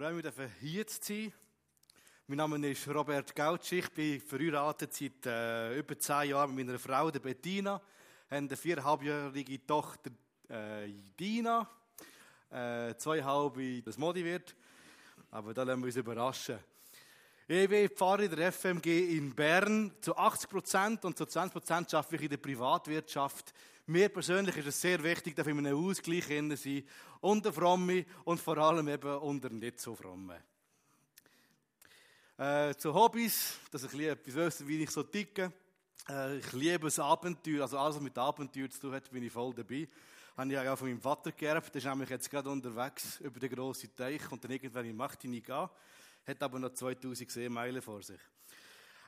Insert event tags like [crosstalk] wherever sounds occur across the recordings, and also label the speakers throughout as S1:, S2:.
S1: freue mich, hier zu sein. Mein Name ist Robert Gautsch. Ich bin verheiratet seit äh, über zehn Jahren mit meiner Frau, der Bettina. Wir haben eine viereinhalbjährige Tochter, äh, Dina. Äh, zweieinhalb, das Modi wird. Aber da lassen wir uns überraschen. Ich bin Pfarrer der FMG in Bern zu 80 Prozent und zu 20 Prozent arbeite ich in der Privatwirtschaft. Mir persönlich ist es sehr wichtig, dass wir in einem Ausgleich sind, unter Fromme und vor allem eben unter nicht so Fromme. Äh, zu Hobbys, dass ich etwas wissen, wie ich so ticke. Äh, ich liebe das Abenteuer, also alles, was mit Abenteuer zu tun hat, bin ich voll dabei. Habe ich auch von meinem Vater geerbt, der ist nämlich jetzt gerade unterwegs über den grossen Teich und dann irgendwann in Machtini gehen. Hat aber noch 2000 Seemeilen vor sich.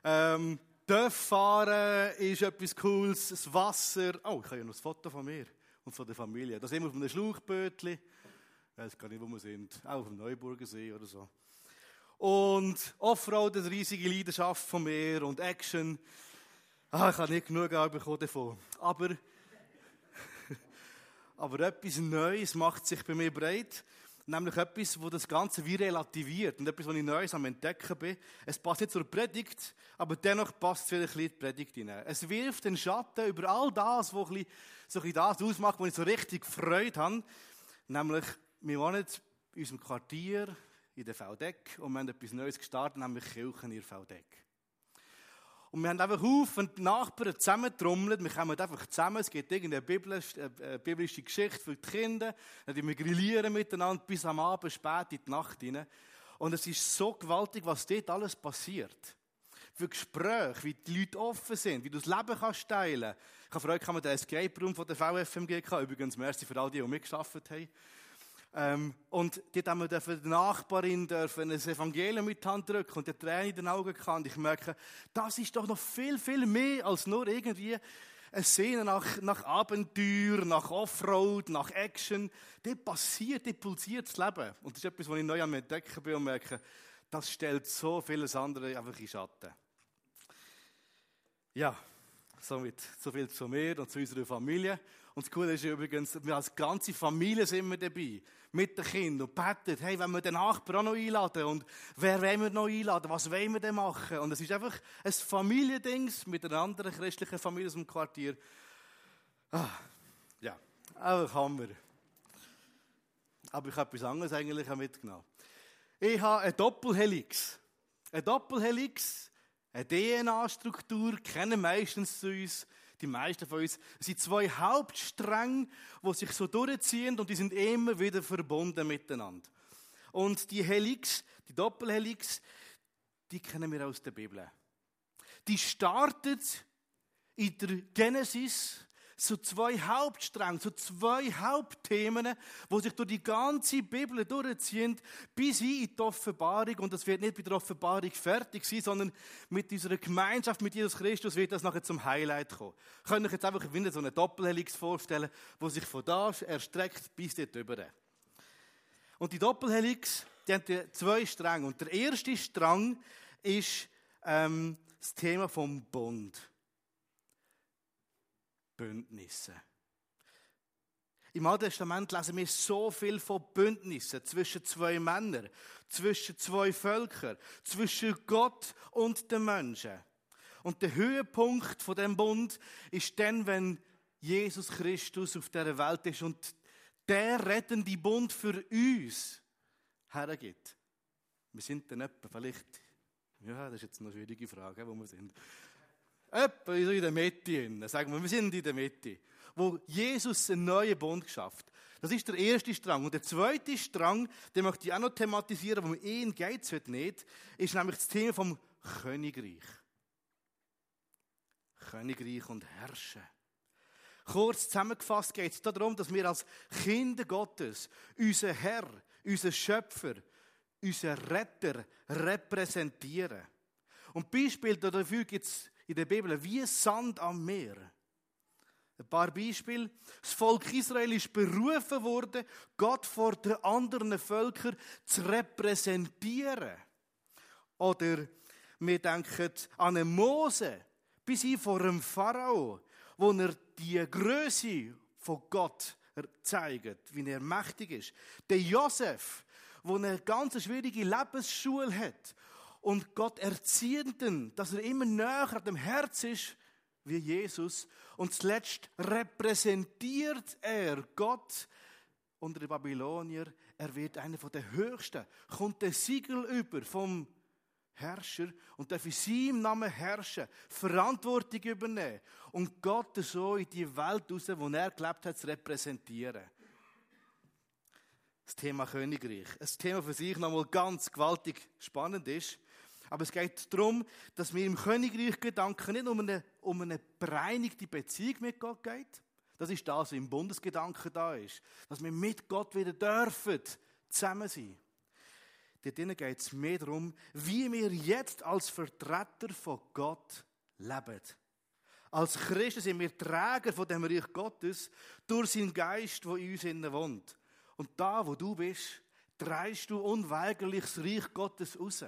S1: Ähm, Dörf fahren ist etwas Cooles, das Wasser. Oh, ich habe ja noch ein Foto von mir und von der Familie. Da sind wir auf einem Schlauchbötli. Ich weiß gar nicht, wo wir sind. Auch auf dem Neuburger See oder so. Und Offroad, eine riesige Leidenschaft von mir und Action. Ah, ich habe nicht genug bekommen davon. Aber, [laughs] aber etwas Neues macht sich bei mir breit. Nämlich etwas, wo das Ganze wie relativiert und etwas, was ich Neues am Entdecken bin. Es passt nicht zur Predigt, aber dennoch passt es vielleicht in die Predigt hinein. Es wirft den Schatten über all das, was so ein das ausmacht, wo ich so richtig Freude habe. Nämlich, wir wohnen in unserem Quartier in der VDEC und wir haben etwas Neues gestartet, nämlich Kirchen in der VDEC. Und wir haben einfach Haufen Nachbarn zusammentrommelt. Wir kommen einfach zusammen. Es gibt irgendeine biblische, äh, biblische Geschichte für die Kinder. Dann wir grillieren miteinander bis am Abend, spät in die Nacht hinein. Und es ist so gewaltig, was dort alles passiert. Für Gespräche, wie die Leute offen sind, wie du das Leben kannst teilen. Ich habe Freude, kann man den Escape Room von der VFMG Übrigens, merci für all die, die mitgearbeitet haben. Ähm, und dort haben wir der Nachbarin dürfen ein Evangelium mit die Hand drücken und der Tränen in den Augen kann. Ich merke, das ist doch noch viel, viel mehr als nur irgendwie eine Szene nach, nach Abenteuer, nach Offroad, nach Action. Dort passiert, dort pulsiert das Leben. Und das ist etwas, was ich neu am Entdecken bin und merke, das stellt so vieles andere einfach in Schatten. Ja, somit so viel zu mir und zu unserer Familie. Und das Coole ist übrigens, wir als ganze Familie sind wir dabei. Mit den Kindern und beten, hey, wenn wir den Nachbarn auch noch einladen und wer wollen wir noch einladen, was wollen wir denn machen? Und es ist einfach ein Familiendings mit einer anderen christlichen Familie aus dem Quartier. Ah, ja, einfach Hammer. Aber ich habe etwas anderes eigentlich mitgenommen. Ich habe eine Doppelhelix. Eine Doppelhelix, eine DNA-Struktur, kennen meistens zu uns die meisten von uns, es sind zwei Hauptstränge, die sich so durchziehen und die sind immer wieder verbunden miteinander. Und die Helix, die Doppelhelix, die kennen wir aus der Bibel. Die startet in der Genesis so zwei Hauptstränge, so zwei Hauptthemen, wo sich durch die ganze Bibel durchziehen, bis hin in die Offenbarung. Und das wird nicht bei der Offenbarung fertig sein, sondern mit unserer Gemeinschaft mit Jesus Christus wird das nachher zum Highlight kommen. Kann euch jetzt einfach so eine Doppelhelix vorstellen, wo sich von da erstreckt bis dort drüber. Und die Doppelhelix, die haben zwei Stränge. Und der erste Strang ist ähm, das Thema vom Bund. Bündnisse. Im Alten Testament lesen wir so viel von Bündnissen zwischen zwei Männern, zwischen zwei Völkern, zwischen Gott und den Menschen. Und der Höhepunkt von dem Bund ist dann, wenn Jesus Christus auf der Welt ist und der rettende Bund für uns hergibt. Wir sind dann etwa vielleicht, ja, das ist jetzt eine schwierige Frage, wo wir sind. Etwa in der Mitte. Sagen wir, wir sind in der Mitte. Wo Jesus einen neuen Bund geschafft. Das ist der erste Strang. Und der zweite Strang, den möchte ich auch noch thematisieren, wo um ihn geht heute nicht, ist nämlich das Thema vom Königreich. Königreich und Herrschen. Kurz zusammengefasst geht es darum, dass wir als Kinder Gottes unser Herr, unser Schöpfer, unser Retter repräsentieren. Und Beispiel dafür gibt es in der Bibel wie Sand am Meer. Ein paar Beispiele. Das Volk Israel ist berufen worden, Gott vor den anderen Völkern zu repräsentieren. Oder wir denken an einen Mose, bis hin vor einem Pharao, wo er die Größe von Gott zeigt, wie er mächtig ist. Der Josef, wo eine ganz schwierige Lebensschule hat und Gott erziehenden, dass er immer näher an dem Herz ist wie Jesus. Und zuletzt repräsentiert er Gott unter den Babylonier. Er wird einer der Höchsten, kommt der Siegel über vom Herrscher und darf in seinem Namen herrschen, Verantwortung übernehmen und Gott so in die Welt raus, wo er gelebt hat, zu repräsentieren. Das Thema Königreich. Ein Thema für sich nochmal ganz gewaltig spannend ist. Aber es geht darum, dass mir im Königreich Gedanken nicht um eine, um eine bereinigte Beziehung mit Gott geht. Das ist das, was im Bundesgedanken da ist. Dass wir mit Gott wieder dürfen zusammen sein. Dort geht es mehr darum, wie wir jetzt als Vertreter von Gott leben. Als Christen sind wir Träger von dem Reich Gottes durch seinen Geist, der in uns innen wohnt. Und da, wo du bist, dreist du unweigerlich das Reich Gottes raus.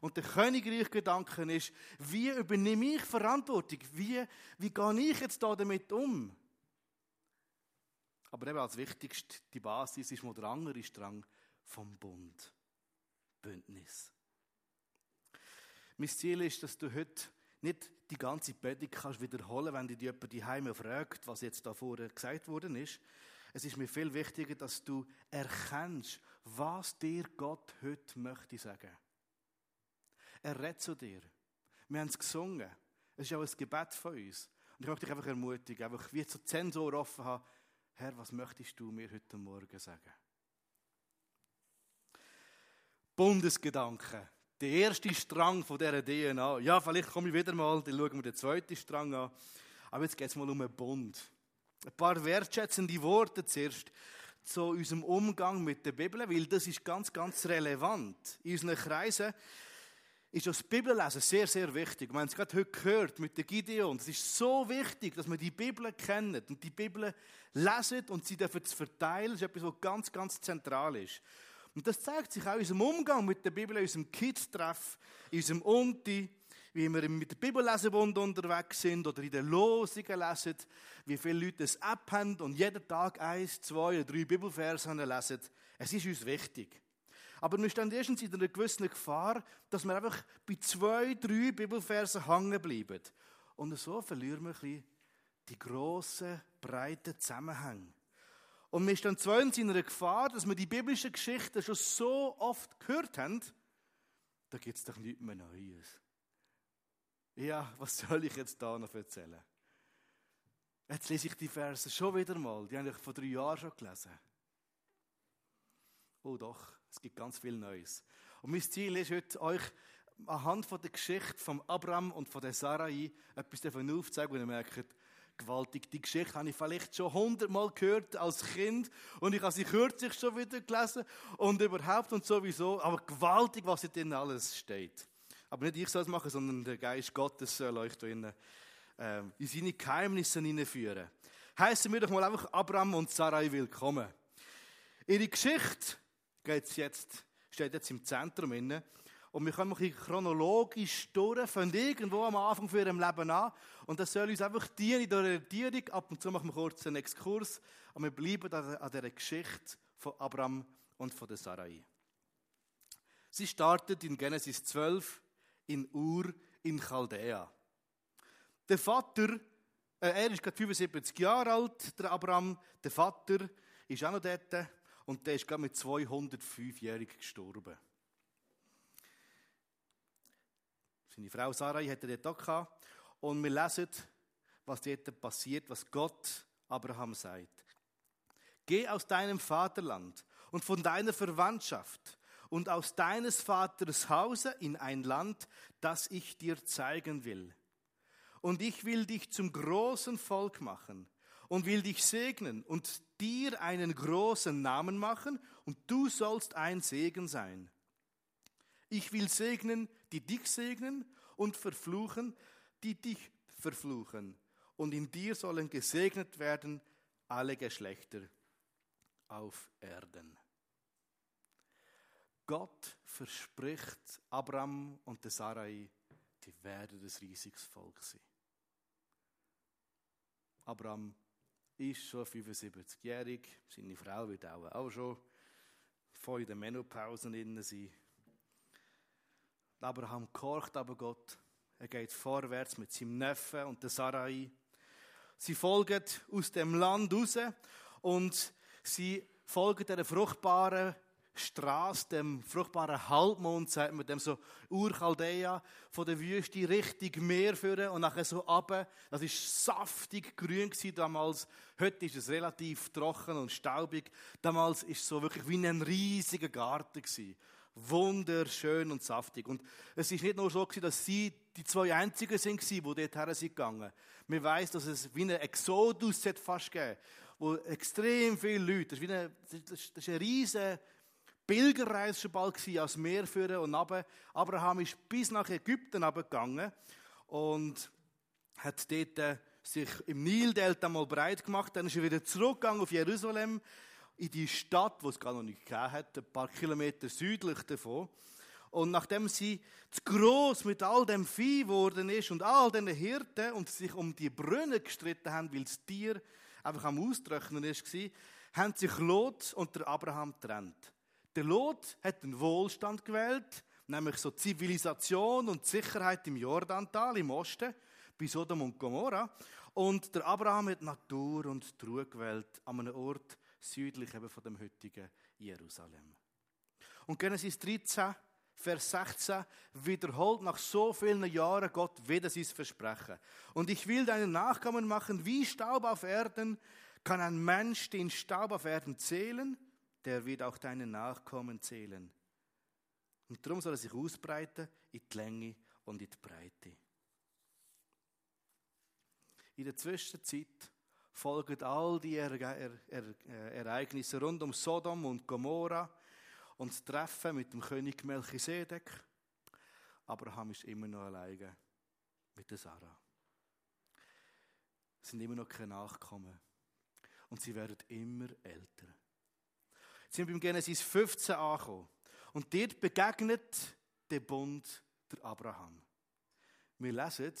S1: Und der Königreich-Gedanke ist, wie übernehme ich Verantwortung? Wie, wie gehe ich jetzt da damit um? Aber eben als wichtigste, die Basis ist mal der andere Strang vom Bund. Bündnis. Mein Ziel ist, dass du heute nicht die ganze Predigt kannst wiederholen, wenn dich jemand die Heime fragt, was jetzt da vorher gesagt worden ist. Es ist mir viel wichtiger, dass du erkennst, was dir Gott heute möchte sagen. Er redet zu dir. Wir haben es gesungen. Es ist auch ein Gebet von uns. Und ich möchte dich einfach ermutigen, einfach wie zu Zensor offen haben. Herr, was möchtest du mir heute Morgen sagen? Bundesgedanke. Der erste Strang von dieser DNA. Ja, vielleicht komme ich wieder mal, dann schauen wir den zweiten Strang an. Aber jetzt geht es mal um einen Bund. Ein paar wertschätzende Worte zuerst zu unserem Umgang mit der Bibel, weil das ist ganz, ganz relevant. In unseren Kreisen ist das Bibellesen sehr, sehr wichtig. Wir haben es gerade heute gehört mit der Gideon. Es ist so wichtig, dass wir die Bibel kennen und die Bibel lesen und sie dürfen verteilen. Das ist etwas, was ganz, ganz zentral ist. Und das zeigt sich auch in unserem Umgang mit der Bibel, in unserem Kids-Treff, in unserem Unti, wie wir mit der Bibellesebund unterwegs sind oder in den Losungen lesen, wie viele Leute eine App haben und jeden Tag eins, zwei oder drei Bibelverse lesen. Es ist uns wichtig. Aber wir stehen erstens in einer gewissen Gefahr, dass wir einfach bei zwei, drei Bibelversen hängen bleiben. Und so verlieren wir ein bisschen die grossen, breiten Zusammenhänge. Und wir stehen zweitens in einer Gefahr, dass wir die biblischen Geschichten schon so oft gehört haben, da gibt es doch nichts mehr Neues. Ja, was soll ich jetzt da noch erzählen? Jetzt lese ich die Verse schon wieder mal. Die habe ich vor drei Jahren schon gelesen. Oh doch, es gibt ganz viel Neues. Und mein Ziel ist heute, euch anhand von der Geschichte von Abraham und von der Sarai etwas davon aufzuzeigen, wo ihr merkt, gewaltig. Die Geschichte habe ich vielleicht schon hundertmal gehört als Kind und ich habe sie kürzlich schon wieder gelesen und überhaupt und sowieso, aber gewaltig, was in denen alles steht. Aber nicht ich soll es machen, sondern der Geist Gottes soll euch da innen, äh, in seine Geheimnisse hineinführen. Heißen wir doch mal einfach Abraham und Sarai willkommen. Ihre Geschichte geht's jetzt, steht jetzt im Zentrum inne. Und wir kommen ein bisschen chronologisch durch, von irgendwo am Anfang für ihrem Leben an. Und das soll uns einfach dienen in der Orientierung. Ab und zu machen wir kurz einen Exkurs. Und wir bleiben an dieser Geschichte von Abraham und von der Sarai. Sie startet in Genesis 12 in Ur in Chaldea. Der Vater, äh, er ist gerade 75 Jahre alt, der Abraham. Der Vater ist auch noch dort. Und der ist gerade mit 205-jährig gestorben. Seine Frau Sarai hatte dort auch. Und wir lesen, was dort passiert, was Gott Abraham sagt. Geh aus deinem Vaterland und von deiner Verwandtschaft und aus deines Vaters Hause in ein Land, das ich dir zeigen will. Und ich will dich zum großen Volk machen und will dich segnen und dir einen großen Namen machen und du sollst ein Segen sein. Ich will segnen, die dich segnen und verfluchen, die dich verfluchen. Und in dir sollen gesegnet werden alle Geschlechter auf Erden. Gott verspricht Abraham und Sarai, die werden ein riesiges Volk sein. Abraham ist schon 75-jährig, seine Frau wird auch, auch schon voll in der Menopause innen sein. Abraham korcht aber Gott. Er geht vorwärts mit seinem Neffen und der Sarai. Sie folgen aus dem Land raus und sie folgen der fruchtbaren Straße, dem fruchtbaren Halbmond, sagt man dem so Urchaldea, von der Wüste Richtung Meer führen und nachher so runter. Das ist saftig grün gewesen damals. Heute ist es relativ trocken und staubig. Damals ist es so wirklich wie ein riesiger Garten gewesen. Wunderschön und saftig. Und es ist nicht nur so gewesen, dass sie die zwei einzigen sind, die dorthin sind gegangen. Man weiß, dass es wie ein Exodus fast gegeben wo extrem viele Leute, das ist, wie eine, das ist eine riesige Pilgerreise schon bald gewesen, als Meer führen und runter. Abraham ist bis nach Ägypten gegangen und hat dort äh, sich im Nildelta mal breit gemacht. Dann ist er wieder zurückgegangen auf Jerusalem, in die Stadt, wo es gar noch nicht gegeben hat, ein paar Kilometer südlich davon. Und nachdem sie zu gross mit all dem Vieh geworden ist und all den Hirten und sich um die Brunnen gestritten haben, weil das Tier einfach am Austrocknen ist, haben sich Lot und der Abraham getrennt. Der Lot hat den Wohlstand gewählt, nämlich so Zivilisation und Sicherheit im Jordantal, im Osten, bei Sodom und Gomorra. Und der Abraham hat Natur und Ruhe gewählt, an einem Ort südlich eben von dem heutigen Jerusalem. Und Genesis 13 Vers 16 wiederholt nach so vielen Jahren Gott wieder sein Versprechen. Und ich will deinen Nachkommen machen wie Staub auf Erden. Kann ein Mensch den Staub auf Erden zählen? Der wird auch deinen Nachkommen zählen. Und darum soll er sich ausbreiten in die Länge und in die Breite. In der Zwischenzeit folgen all die Ereignisse rund um Sodom und Gomorrah und das Treffen mit dem König Melchisedek. Abraham ist immer noch alleine mit der Sarah. Es sind immer noch keine Nachkommen. Und sie werden immer älter. Sind wir beim Genesis 15 angekommen. Und dort begegnet der Bund der Abraham. Wir lesen,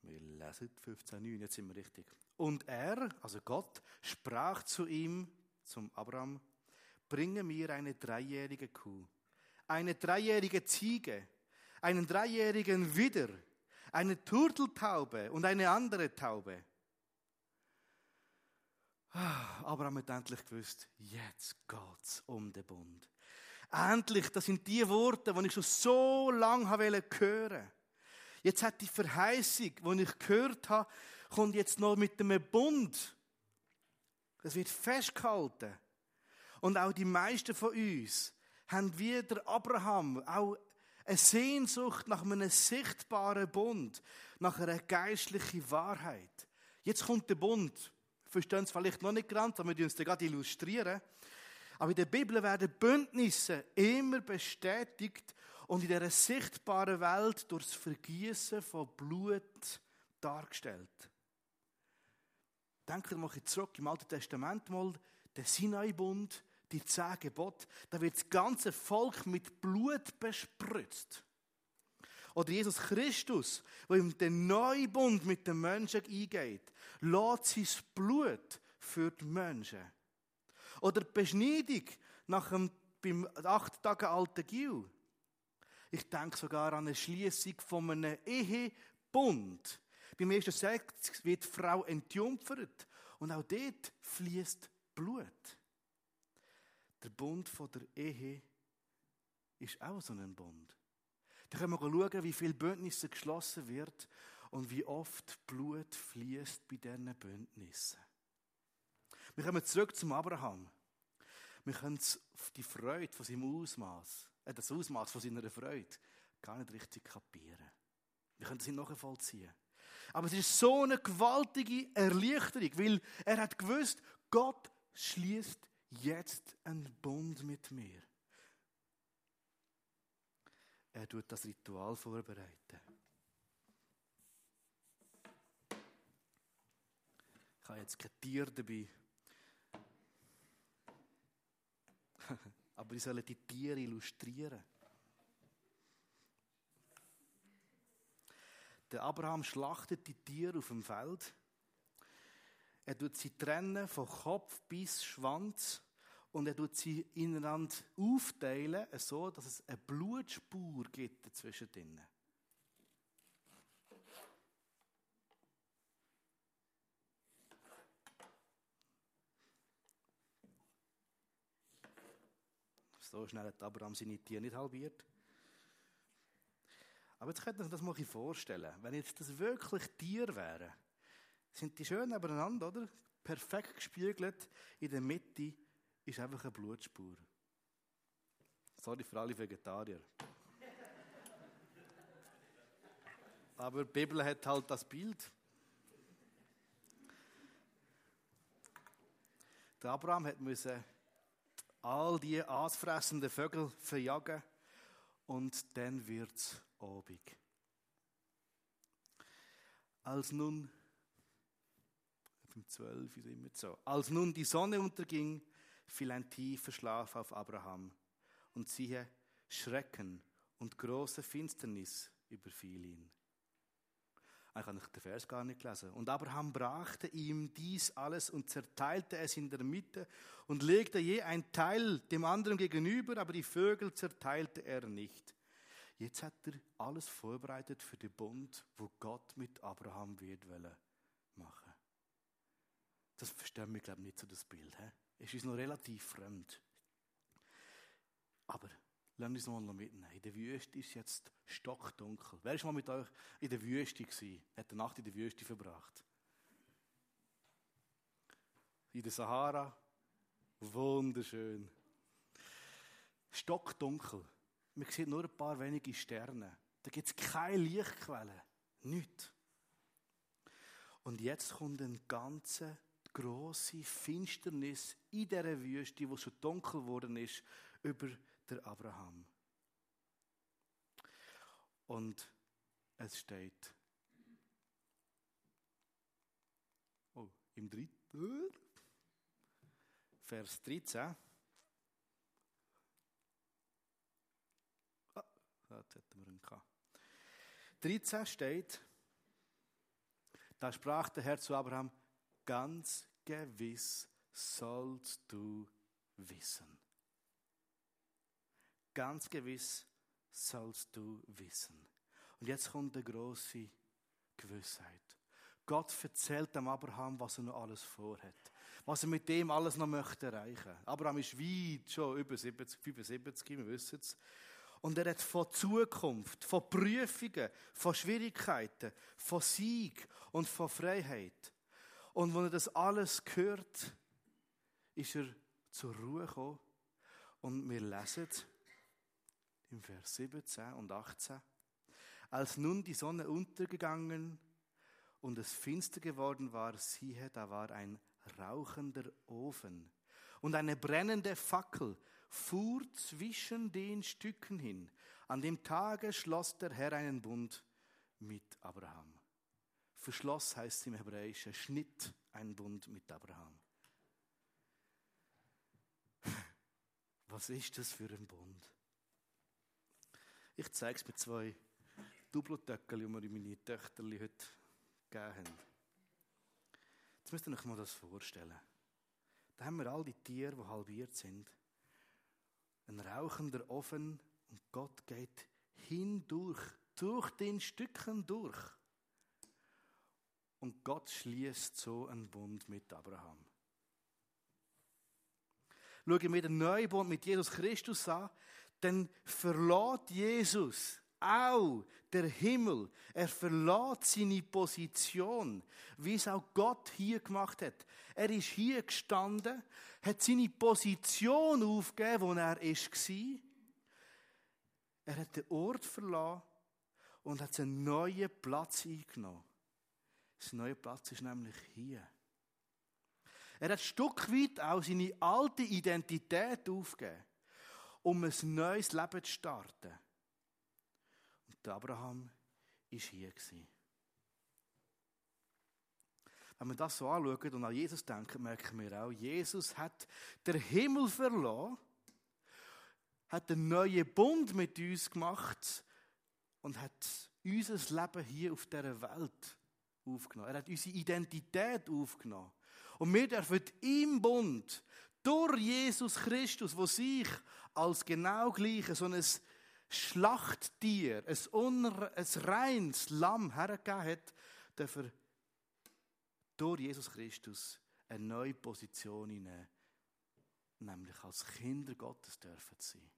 S1: wir lesen 15,9, jetzt sind wir richtig. Und er, also Gott, sprach zu ihm, zum Abraham, bringe mir eine dreijährige Kuh, eine dreijährige Ziege, einen dreijährigen Widder, eine Turteltaube und eine andere Taube. Ah, Abraham hat endlich gewusst, jetzt geht's um den Bund. Endlich, das sind die Worte, die ich schon so lange hören wollte. Jetzt hat die Verheißung, die ich gehört habe, kommt jetzt noch mit einem Bund. Es wird festgehalten. Und auch die meisten von uns haben wie der Abraham auch eine Sehnsucht nach einem sichtbaren Bund, nach einer geistlichen Wahrheit. Jetzt kommt der Bund. Verstehen Sie vielleicht noch nicht ganz, aber wir uns das gerade illustrieren. Aber in der Bibel werden Bündnisse immer bestätigt und in dieser sichtbaren Welt durch das Vergießen von Blut dargestellt. Denken wir mal zurück im Alten Testament mal, der Sinai-Bund, die zehn Gebote, da wird das ganze Volk mit Blut bespritzt. Oder Jesus Christus, der in den Neubund mit den Menschen eingeht, lässt sein Blut für die Menschen. Oder die Beschneidung nach dem beim acht Tage alten Gil. Ich denke sogar an eine Schließung von einem Ehebund beim ersten Sex wird die Frau entjungfert. Und auch dort fließt Blut. Der Bund von der Ehe ist auch so ein Bund. Da können wir schauen, wie viele Bündnisse geschlossen wird und wie oft Blut fließt bei diesen Bündnissen. Wir kommen zurück zum Abraham. Wir können die Freude von seinem Ausmaß, äh, das Ausmaß von seiner Freude, gar nicht richtig kapieren. Wir können es nicht nachvollziehen. Aber es ist so eine gewaltige Erleichterung, weil er hat gewusst, Gott schließt jetzt einen Bund mit mir. Er tut das Ritual vorbereiten. Ich habe jetzt kein Tier dabei. [laughs] Aber ich soll die Tiere illustrieren. Der Abraham schlachtet die Tiere auf dem Feld. Er tut sie trennen von Kopf bis Schwanz und er tut sie ineinander aufteilen, so dass es eine Blutspur gibt dazwischen ihnen. So schnell hat Abraham seine Tiere nicht halbiert. Aber jetzt könnt ihr euch das mal vorstellen. Wenn jetzt das wirklich Tiere wären, sind die schön nebeneinander, oder? Perfekt gespiegelt. In der Mitte ist einfach eine Blutspur. Sorry für alle Vegetarier. Aber die Bibel hat halt das Bild. Der Abraham hat müssen all die aasfressenden Vögel verjagen und dann wird's Abend. Als nun, um zwölf ist immer so, als nun die Sonne unterging, fiel ein tiefer Schlaf auf Abraham und siehe, Schrecken und große Finsternis überfiel ihn. Habe ich den Vers gar nicht gelesen. Und Abraham brachte ihm dies alles und zerteilte es in der Mitte und legte je ein Teil dem anderen gegenüber, aber die Vögel zerteilte er nicht. Jetzt hat er alles vorbereitet für den Bund, wo Gott mit Abraham wird machen. Das verstehen wir, glaube ich, nicht so das Bild. He? Es ist noch relativ fremd. Aber Lass uns mal mitnehmen. In der Wüste ist jetzt stockdunkel. Wer ist mal mit euch in der Wüste gewesen? Hat eine Nacht in der Wüste verbracht? In der Sahara? Wunderschön. Stockdunkel. Man sieht nur ein paar wenige Sterne. Da gibt es keine Lichtquelle. Nichts. Und jetzt kommt eine ganze große Finsternis in dieser Wüste, es schon dunkel geworden ist, über der Abraham. Und es steht, oh, im dritten, Vers 13. Ah, jetzt hätten wir ihn gehabt. 13 steht, da sprach der Herr zu Abraham, ganz gewiss sollst du wissen. Ganz gewiss sollst du wissen. Und jetzt kommt eine große Gewissheit. Gott erzählt dem Abraham, was er noch alles vorhat. Was er mit dem alles noch möchte erreichen. Abraham ist weit schon über 70, 75, wir wissen es. Und er hat von Zukunft, von Prüfungen, von Schwierigkeiten, von Sieg und von Freiheit. Und wenn er das alles hört, ist er zur Ruhe gekommen. Und wir lesen, im Vers 17 und 18. Als nun die Sonne untergegangen und es finster geworden war, siehe, da war ein rauchender Ofen und eine brennende Fackel fuhr zwischen den Stücken hin. An dem Tage schloss der Herr einen Bund mit Abraham. Verschloss heißt im Hebräischen, schnitt einen Bund mit Abraham. [laughs] Was ist das für ein Bund? Ich zeige es mit zwei Doppeltöckchen, die mir meine Töchter heute gegeben haben. Jetzt müsst ihr euch mal das vorstellen. Da haben wir all die Tiere, die halbiert sind. Ein rauchender Ofen und Gott geht hindurch, durch den Stücken durch. Und Gott schließt so einen Bund mit Abraham. Schauen wir den neuen Bund mit Jesus Christus an, dann verlässt Jesus auch der Himmel. Er verlässt seine Position, wie es auch Gott hier gemacht hat. Er ist hier gestanden, hat seine Position aufgegeben, wo er war. Er hat den Ort verlassen und hat einen neuen Platz eingenommen. Das neue Platz ist nämlich hier. Er hat ein Stück weit auch seine alte Identität aufgegeben um ein neues Leben zu starten. Und Abraham war hier. Wenn wir das so anschauen und an Jesus denken, merken wir auch, Jesus hat den Himmel verloren, hat einen neuen Bund mit uns gemacht und hat unser Leben hier auf dieser Welt aufgenommen. Er hat unsere Identität aufgenommen. Und wir dürfen im Bund durch Jesus Christus, wo sich als genau gleiche so ein Schlachttier, ein, unre, ein reines Lamm hergegeben hat, dürfen durch Jesus Christus eine neue Position einnehmen, nämlich als Kinder Gottes dürfen sein.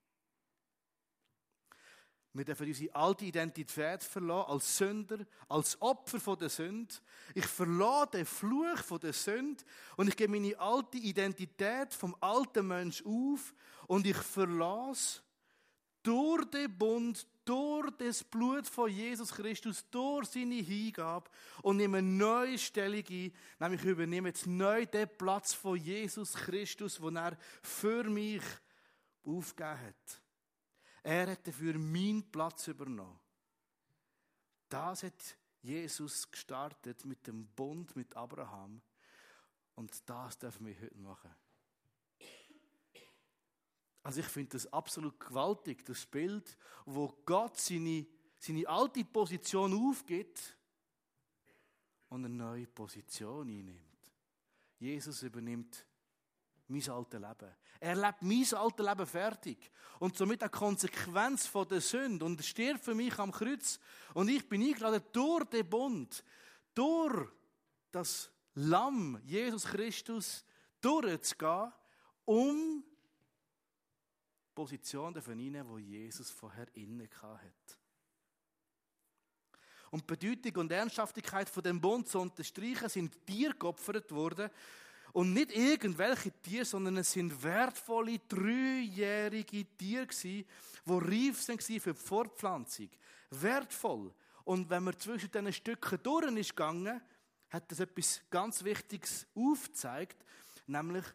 S1: Wir dürfen unsere alte Identität verlassen, als Sünder, als Opfer von der Sünde. Ich verlasse den Fluch von der Sünde und ich gebe meine alte Identität vom alten Mensch auf und ich verlasse durch den Bund, durch das Blut von Jesus Christus, durch seine Hingabe und nehme eine neue Stellung ein, nämlich ich übernehme jetzt neu den Platz von Jesus Christus, den er für mich aufgegeben hat. Er hat dafür meinen Platz übernommen. Das hat Jesus gestartet mit dem Bund mit Abraham. Und das dürfen wir heute machen. Also ich finde das absolut gewaltig, das Bild, wo Gott seine, seine alte Position aufgibt und eine neue Position einnimmt. Jesus übernimmt mein altes Leben. Er lebt mein altes Leben fertig. Und somit eine Konsequenz von der Sünde. Und stirbt für mich am Kreuz. Und ich bin eingeladen durch den Bund, durch das Lamm, Jesus Christus, durchzugehen, um Position zu vernehmen, wo Jesus vorher inne hat. Und die Bedeutung und Ernsthaftigkeit von dem Bund zu unterstreichen, sind Tiere geopfert worden, und nicht irgendwelche Tiere, sondern es sind wertvolle, dreijährige Tiere die reif waren für die Fortpflanzung. Wertvoll. Und wenn man zwischen diesen Stücken durch ist gegangen, hat das etwas ganz Wichtiges aufgezeigt, nämlich,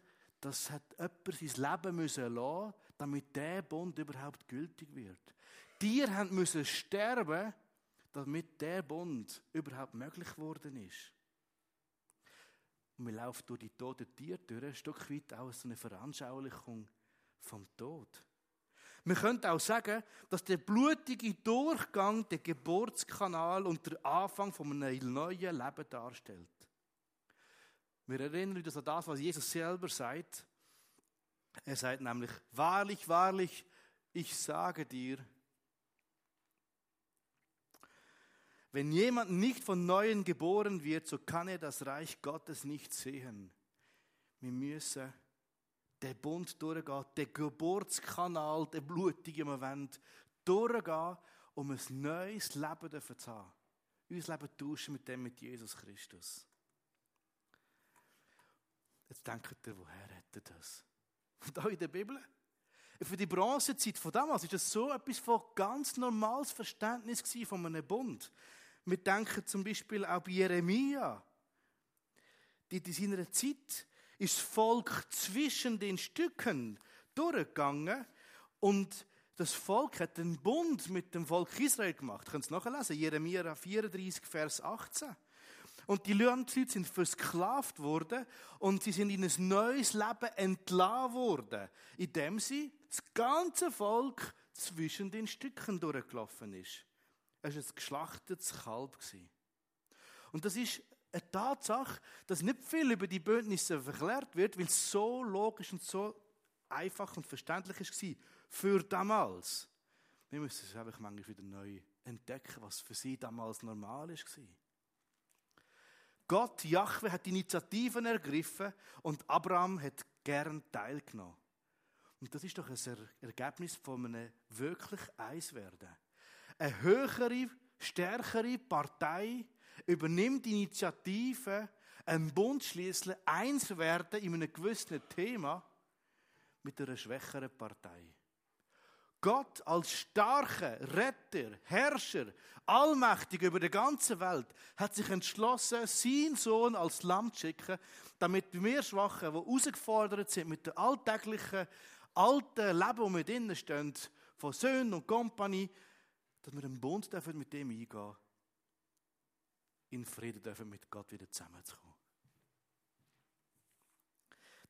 S1: dass hat jemand sein Leben müssen lassen, damit der Bund überhaupt gültig wird. Tiere müssen sterben, damit der Bund überhaupt möglich geworden ist. Und wir laufen durch die toten Tiere durch, ein Stück weit auch so eine Veranschaulichung vom Tod. Wir können auch sagen, dass der blutige Durchgang der Geburtskanal und der Anfang von einem neuen Leben darstellt. Wir erinnern uns an das, was Jesus selber sagt. Er sagt nämlich, wahrlich, wahrlich, ich sage dir, Wenn jemand nicht von Neuem geboren wird, so kann er das Reich Gottes nicht sehen. Wir müssen den Bund durchgehen, den Geburtskanal, den blutigen Moment durchgehen, um ein neues Leben zu haben. Unser Leben tauschen mit dem mit Jesus Christus. Jetzt denkt ihr, woher er das? Da in der Bibel? Für die Bronzezeit von damals war das so etwas von ganz normales Verständnis von einem Bund. Wir denken zum Beispiel auch bei Jeremia. In seiner Zeit ist das Volk zwischen den Stücken durchgegangen und das Volk hat einen Bund mit dem Volk Israel gemacht. Könnt ihr es nachlesen? Jeremia 34, Vers 18. Und die Leute sind versklavt worden und sie sind in ein neues Leben entlassen worden, indem sie das ganze Volk zwischen den Stücken durchgelaufen ist. Es war ein geschlachtetes Kalb. Und das ist eine Tatsache, dass nicht viel über die Bündnisse verklärt wird, weil es so logisch und so einfach und verständlich war für damals. Wir müssen es einfach manchmal wieder neu entdecken, was für sie damals normal war. Gott, Jahwe, hat Initiativen ergriffen und Abraham hat gern teilgenommen. Und das ist doch ein Ergebnis von einem wirklich Eiswerden eine höhere, stärkere Partei übernimmt Initiative, einen Bund schließen, eins werden in einem gewissen Thema mit einer schwächeren Partei. Gott als starker Retter, Herrscher, allmächtig über die ganze Welt, hat sich entschlossen, seinen Sohn als Lamm zu schicken, damit wir Schwachen, die herausgefordert sind mit dem alltäglichen, alten Leben, wo wir drinnen stehen, von Söhnen und Kompanie, dass wir einen Bund dürfen mit dem eingehen in Frieden dürfen mit Gott wieder zusammenzukommen.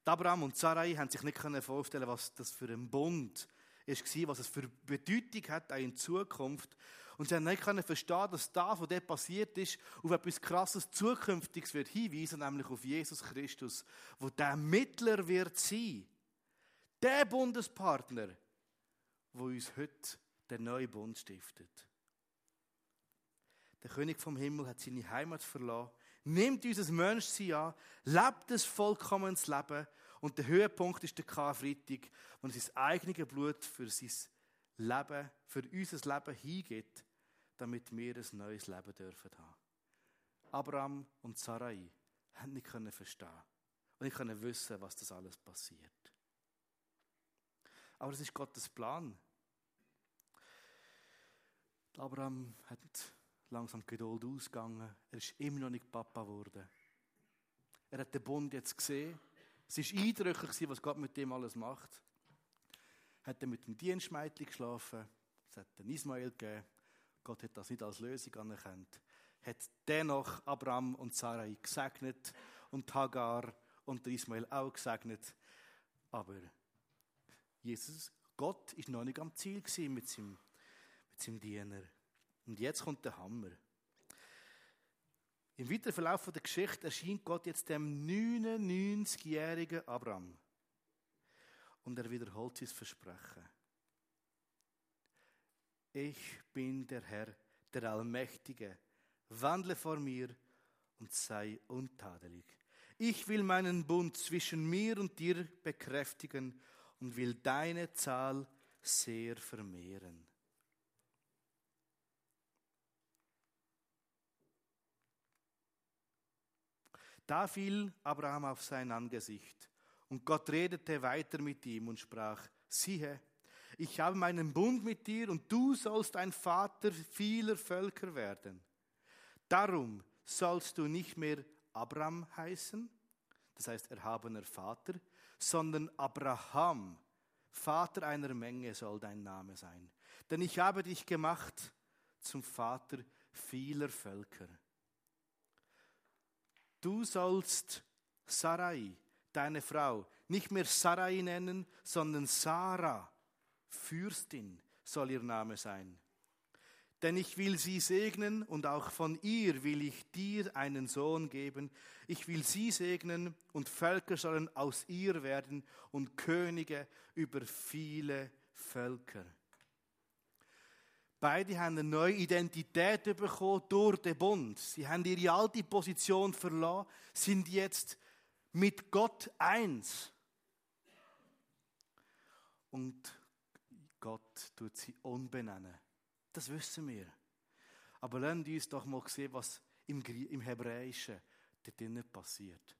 S1: Abraham und Sarai haben sich nicht vorstellen was das für ein Bund war, was es für Bedeutung hat, auch in Zukunft. Und sie haben nicht verstehen, dass das, was dort passiert ist, auf etwas Krasses Zukünftiges wird hinweisen, nämlich auf Jesus Christus, wo der Mittler wird sein. Der Bundespartner, wo uns heute der neue Bund stiftet. Der König vom Himmel hat seine Heimat verlassen, nimmt unser Menschsein an, lebt ein vollkommenes Leben und der Höhepunkt ist der Karfreitag, wo er sein eigenes Blut für sein Leben, für unser Leben hingibt, damit wir ein neues Leben dürfen haben. Abraham und Sarai haben nicht können verstehen und nicht können wissen, was das alles passiert. Aber es ist Gottes Plan. Abraham hat langsam die Geduld ausgegangen. Er ist immer noch nicht Papa geworden. Er hat den Bund jetzt gesehen. Es war eindrücklich, was Gott mit dem alles macht. Hat er mit dem Dienstmädchen geschlafen. Es hat den Ismael gegeben. Gott hat das nicht als Lösung anerkannt. Hat dennoch Abraham und Sarai gesegnet und Hagar und Ismael auch gesegnet. Aber Jesus, Gott, ist noch nicht am Ziel mit seinem, seinem Diener. Und jetzt kommt der Hammer. Im weiteren Verlauf der Geschichte erscheint Gott jetzt dem 99-jährigen Abraham. Und er wiederholt sein Versprechen. Ich bin der Herr, der Allmächtige. Wandle vor mir und sei untadelig. Ich will meinen Bund zwischen mir und dir bekräftigen und will deine Zahl sehr vermehren. Da fiel Abraham auf sein Angesicht und Gott redete weiter mit ihm und sprach, siehe, ich habe meinen Bund mit dir und du sollst ein Vater vieler Völker werden. Darum sollst du nicht mehr Abraham heißen, das heißt erhabener Vater, sondern Abraham, Vater einer Menge soll dein Name sein. Denn ich habe dich gemacht zum Vater vieler Völker. Du sollst Sarai, deine Frau, nicht mehr Sarai nennen, sondern Sarah, Fürstin soll ihr Name sein. Denn ich will sie segnen und auch von ihr will ich dir einen Sohn geben. Ich will sie segnen und Völker sollen aus ihr werden und Könige über viele Völker. Beide haben eine neue Identität bekommen durch den Bund. Sie haben ihre alte Position verloren, sind jetzt mit Gott eins. Und Gott tut sie unbenennen. Das wissen wir. Aber lasst uns doch mal sehen, was im, im Hebräischen dort drinnen passiert.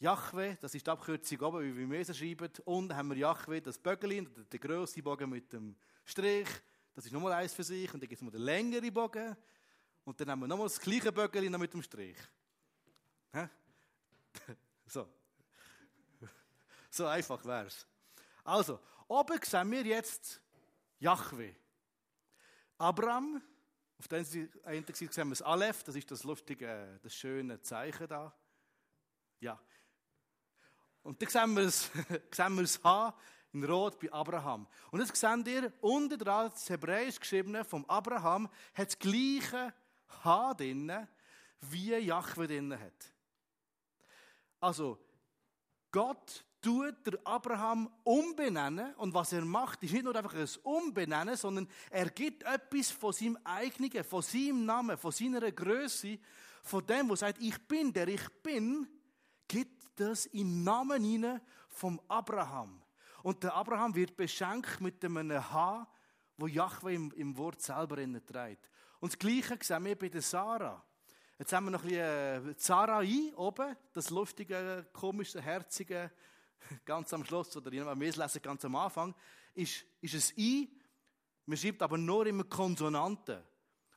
S1: Jahwe, das ist die Abkürzung oben, wie wir es schreiben. Unten haben wir Jahwe, das Bögelin, der grosse Bogen mit dem Strich. Das ist nochmal eins für sich. Und dann gibt es mal den längeren Bogen. Und dann haben wir nochmal das gleiche Böckchen mit dem Strich. [laughs] so. [laughs] So einfach wäre es. Also, oben sehen wir jetzt Jahwe. Abraham, auf der einen Seite sehen wir das Aleph, das ist das lustige, das schöne Zeichen da. Ja. Und dann sehen wir das [laughs] H, in Rot bei Abraham. Und jetzt seht ihr, unten dran, das Hebräisch geschriebene vom Abraham, hat das gleiche H drin, wie Jahwe drin hat. Also, Gott tut der Abraham umbenennen und was er macht, ist nicht nur einfach ein Umbenennen, sondern er gibt etwas von seinem eigenen, von seinem Namen, von seiner Größe, von dem, wo sagt, ich bin, der ich bin, gibt das im Namen hinein vom Abraham. Und der Abraham wird beschenkt mit einem H, wo Jahwe im, im Wort selber trägt. Und das Gleiche sehen wir bei der Sarah. Jetzt haben wir noch ein bisschen äh, Sarai oben, das lustige, komische, herzige, [laughs] ganz am Schluss, oder wenn wir es lesen, ganz am Anfang, ist, ist es I. Man schreibt aber nur immer Konsonanten,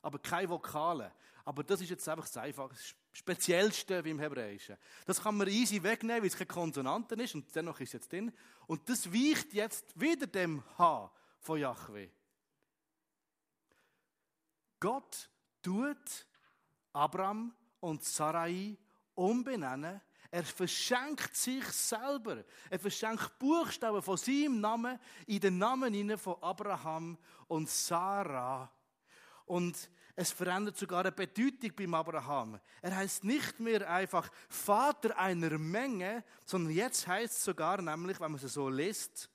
S1: aber keine Vokale. Aber das ist jetzt einfach das Einfache, das Speziellste wie im Hebräischen. Das kann man easy wegnehmen, weil es keine Konsonanten ist und dennoch ist es jetzt drin. Und das weicht jetzt wieder dem H von Yahweh. Gott tut Abraham und Sarai umbenennen. Er verschenkt sich selber. Er verschenkt Buchstaben von seinem Namen in den Namen von Abraham und Sarah. Und es verändert sogar eine Bedeutung beim Abraham. Er heißt nicht mehr einfach Vater einer Menge, sondern jetzt heißt es sogar nämlich, wenn man es so liest,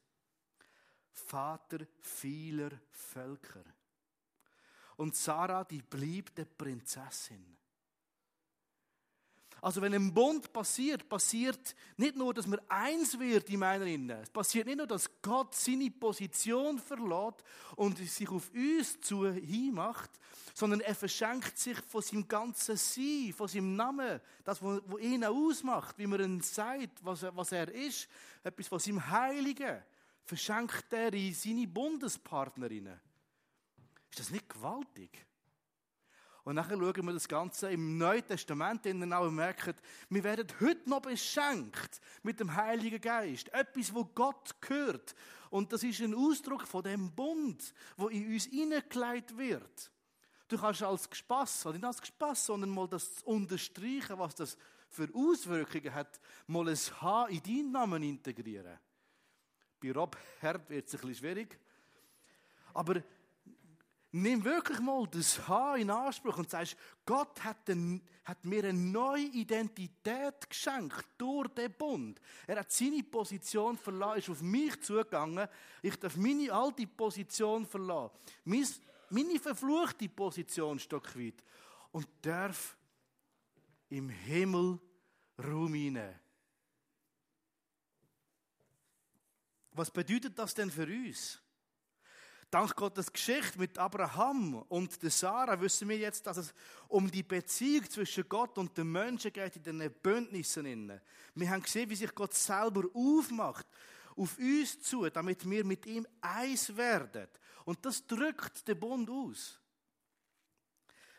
S1: Vater vieler Völker. Und Sarah, die blieb der Prinzessin. Also wenn ein Bund passiert, passiert nicht nur, dass man eins wird in meiner Innen. Es passiert nicht nur, dass Gott seine Position verlässt und sich auf uns zu hinmacht, sondern er verschenkt sich von seinem ganzen Sein, von seinem Namen, das, was ihn ausmacht, wie man ihn sagt, was er, was er ist, etwas von seinem Heiligen, verschenkt er in seine Bundespartnerinnen. Ist das nicht gewaltig? Und nachher schauen wir das Ganze im Neuen Testament in auch und merken, wir werden heute noch beschenkt mit dem Heiligen Geist. Etwas, wo Gott gehört. Und das ist ein Ausdruck von dem Bund, wo in uns hineingelegt wird. Du kannst als Gespass, oder nicht als Gespass, sondern mal das unterstreichen, was das für Auswirkungen hat, mal ein H in deinen Namen integrieren. Bei Rob Herd wird es ein bisschen schwierig. Aber Nimm wirklich mal das H in Anspruch und sagst, Gott hat, den, hat, mir eine neue Identität geschenkt durch den Bund. Er hat seine Position verlassen, ist auf mich zugegangen. Ich darf meine alte Position verlassen. Meine verfluchte Position ein Stück weit. Und darf im Himmel Raum hinein. Was bedeutet das denn für uns? Dank Gottes Geschichte mit Abraham und der Sarah wissen wir jetzt, dass es um die Beziehung zwischen Gott und den Menschen geht in den Bündnissen. Wir haben gesehen, wie sich Gott selber aufmacht auf uns zu, damit wir mit ihm eins werden. Und das drückt den Bund aus.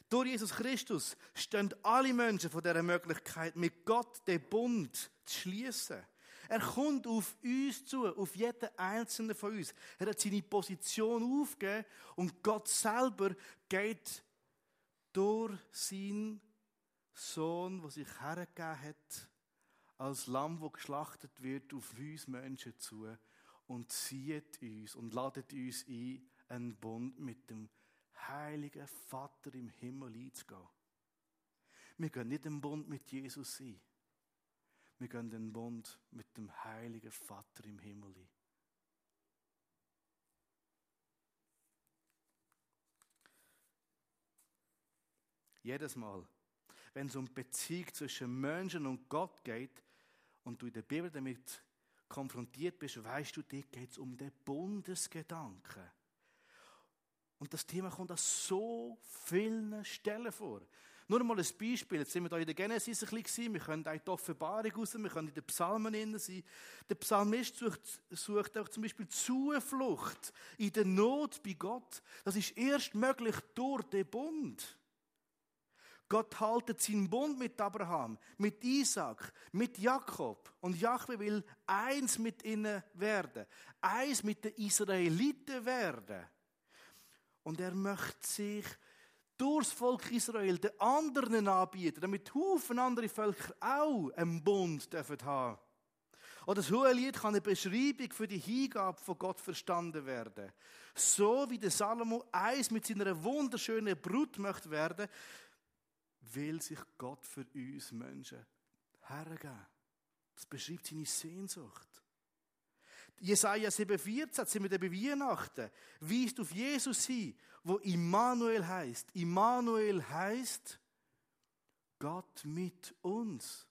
S1: Durch Jesus Christus stehen alle Menschen von dieser Möglichkeit, mit Gott den Bund zu schließen. Er kommt auf uns zu, auf jeden einzelnen von uns. Er hat seine Position aufgegeben und Gott selber geht durch seinen Sohn, der sich hergegeben hat, als Lamm, das geschlachtet wird, auf uns Menschen zu und zieht uns und ladet uns ein, einen Bund mit dem heiligen Vater im Himmel einzugehen. Wir können nicht einen Bund mit Jesus sein. Wir gehen den Bund mit dem heiligen Vater im Himmel ein. Jedes Mal, wenn es um Beziehung zwischen Menschen und Gott geht und du in der Bibel damit konfrontiert bist, weißt du, dort geht es um den Bundesgedanken. Und das Thema kommt an so vielen Stellen vor. Nur mal ein Beispiel. Jetzt sind wir da in der Genesis ein bisschen. Wir können auch die Offenbarung raus, wir können in den Psalmen innen sein. Der Psalmist sucht, sucht auch zum Beispiel Zuflucht in der Not bei Gott. Das ist erst möglich durch den Bund. Gott haltet seinen Bund mit Abraham, mit Isaac, mit Jakob. Und Jahwe will eins mit ihnen werden. Eins mit den Israeliten werden. Und er möchte sich durchs Volk Israel den anderen anbieten, damit Haufen andere Völker auch einen Bund dürfen haben. Oder das Hohelied kann eine Beschreibung für die Hingabe von Gott verstanden werden. So wie der Salomo eins mit seiner wunderschönen Brut möchte werden, will sich Gott für uns Menschen hergeben. Das beschreibt seine Sehnsucht. Jesaja 7,14 sind wir bei Weihnachten, weist auf Jesus hin, wo Immanuel heißt. Immanuel heißt Gott mit uns.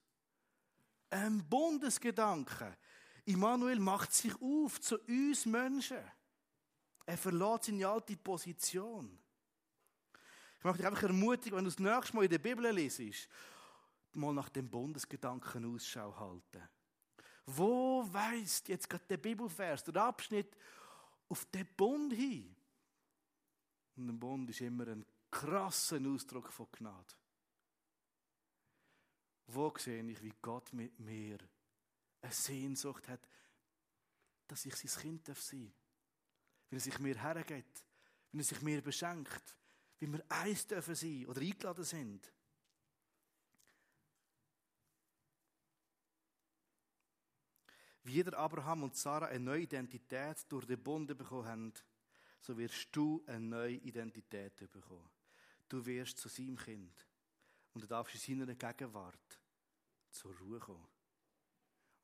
S1: Ein Bundesgedanke. Immanuel macht sich auf zu uns Menschen. Er verlässt seine alte Position. Ich möchte dich einfach ermutigen, wenn du das nächste Mal in der Bibel lesest, mal nach dem Bundesgedanken Ausschau halten. Wo weist jetzt gerade der Bibelvers, der Abschnitt auf den Bund hin? Und ein Bund ist immer ein krasser Ausdruck von Gnade. Wo sehe ich, wie Gott mit mir eine Sehnsucht hat, dass ich sein Kind sein darf Wie er sich mir hergeht, wie er sich mir beschenkt, wie wir eins dürfen sein oder eingeladen sind. Wie der Abraham und Sarah eine neue Identität durch den Bund bekommen haben, so wirst du eine neue Identität bekommen. Du wirst zu seinem Kind. Und du darfst in seiner Gegenwart zur Ruhe kommen.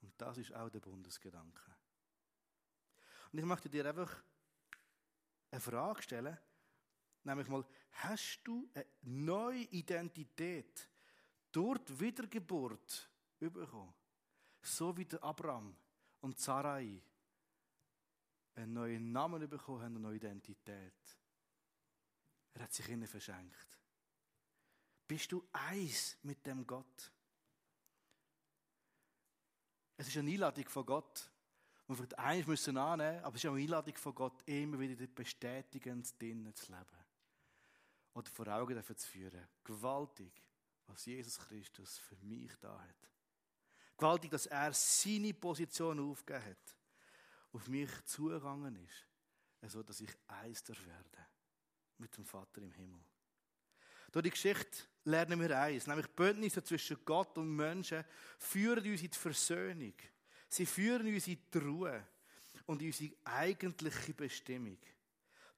S1: Und das ist auch der Bundesgedanke. Und ich möchte dir einfach eine Frage stellen, nämlich mal, hast du eine neue Identität durch die Wiedergeburt bekommen? So wie der Abraham und Sarai einen neuen Namen bekommen haben, eine neue Identität. Er hat sich ihnen verschenkt. Bist du eins mit dem Gott? Es ist eine Einladung von Gott, die wir vielleicht eins müssen annehmen, aber es ist auch eine Einladung von Gott, immer wieder bestätigend drinnen zu leben. Oder vor Augen zu führen. Gewaltig, was Jesus Christus für mich da hat. Gewaltig, dass er seine Position aufgegeben hat, auf mich zugegangen ist, so dass ich eins werde mit dem Vater im Himmel. Durch die Geschichte lernen wir eins, nämlich Bündnisse zwischen Gott und Menschen führen uns in die Versöhnung. Sie führen uns in die Ruhe und in unsere eigentliche Bestimmung.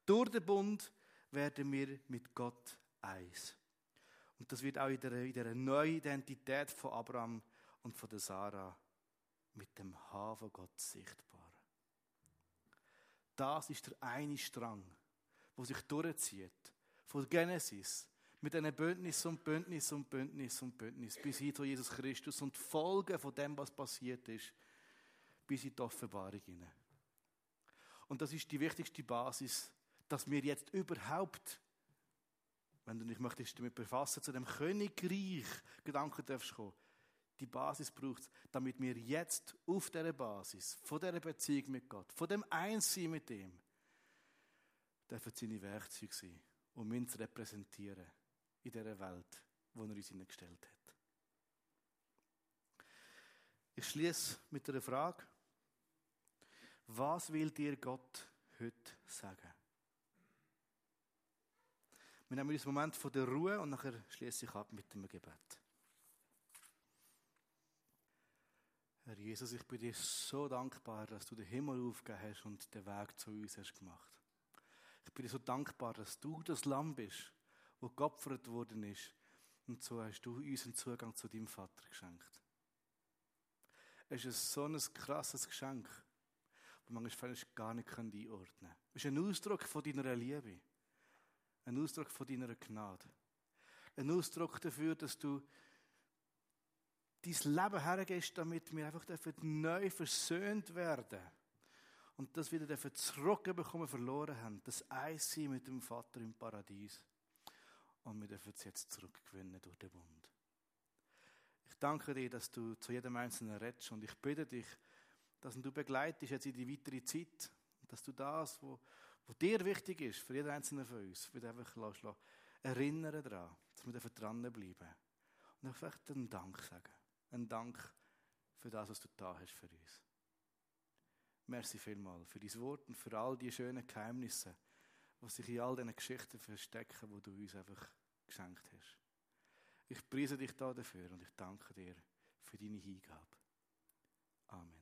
S1: Durch den Bund werden wir mit Gott eins. Und das wird auch in der, in der neuen Identität von Abraham und von der Sarah mit dem Haar von Gott sichtbar. Das ist der eine Strang, wo sich durchzieht. Von Genesis mit einem Bündnis und Bündnis und Bündnis und Bündnis bis hin zu Jesus Christus und die Folgen von dem, was passiert ist, bis in die Offenbarung hinein. Und das ist die wichtigste Basis, dass wir jetzt überhaupt, wenn du dich möchtest damit befassen, zu dem Königreich Gedanken darfst kommen, die Basis braucht es, damit wir jetzt auf dieser Basis, von dieser Beziehung mit Gott, von dem Einssein mit ihm, dürfen seine Werkzeuge sein, um ihn zu repräsentieren in dieser Welt, wo er uns hineingestellt hat. Ich schließe mit einer Frage. Was will dir Gott heute sagen? Wir nehmen uns einen Moment von der Ruhe und nachher schließe ich ab mit dem Gebet. Herr Jesus, ich bin dir so dankbar, dass du den Himmel aufgegeben hast und den Weg zu uns hast gemacht. Ich bin dir so dankbar, dass du das Lamm bist, wo geopfert worden ist. Und so hast du uns einen Zugang zu deinem Vater geschenkt. Es ist so ein krasses Geschenk, das man manchmal gar nicht einordnen kann. Es ist ein Ausdruck von deiner Liebe. Ein Ausdruck von deiner Gnade. Ein Ausdruck dafür, dass du dein Leben hergehst, damit wir einfach neu versöhnt werden und das wieder zurückbekommen verloren haben. Das Eis mit dem Vater im Paradies. Und wir dürfen es jetzt zurückgewinnen durch den Bund. Ich danke dir, dass du zu jedem Einzelnen redest und ich bitte dich, dass du begleitest jetzt in die weitere Zeit, dass du das, was dir wichtig ist, für jeden Einzelnen von uns, wieder einfach lassen, erinnern daran, dass wir dranbleiben und einfach einen Dank sagen. Einen Dank für das, was du da hast für uns. Merci vielmal für dein Wort und für all die schönen Geheimnisse, die sich in all diesen Geschichten verstecken, die du uns einfach geschenkt hast. Ich preise dich da dafür und ich danke dir für deine Hingabe. Amen.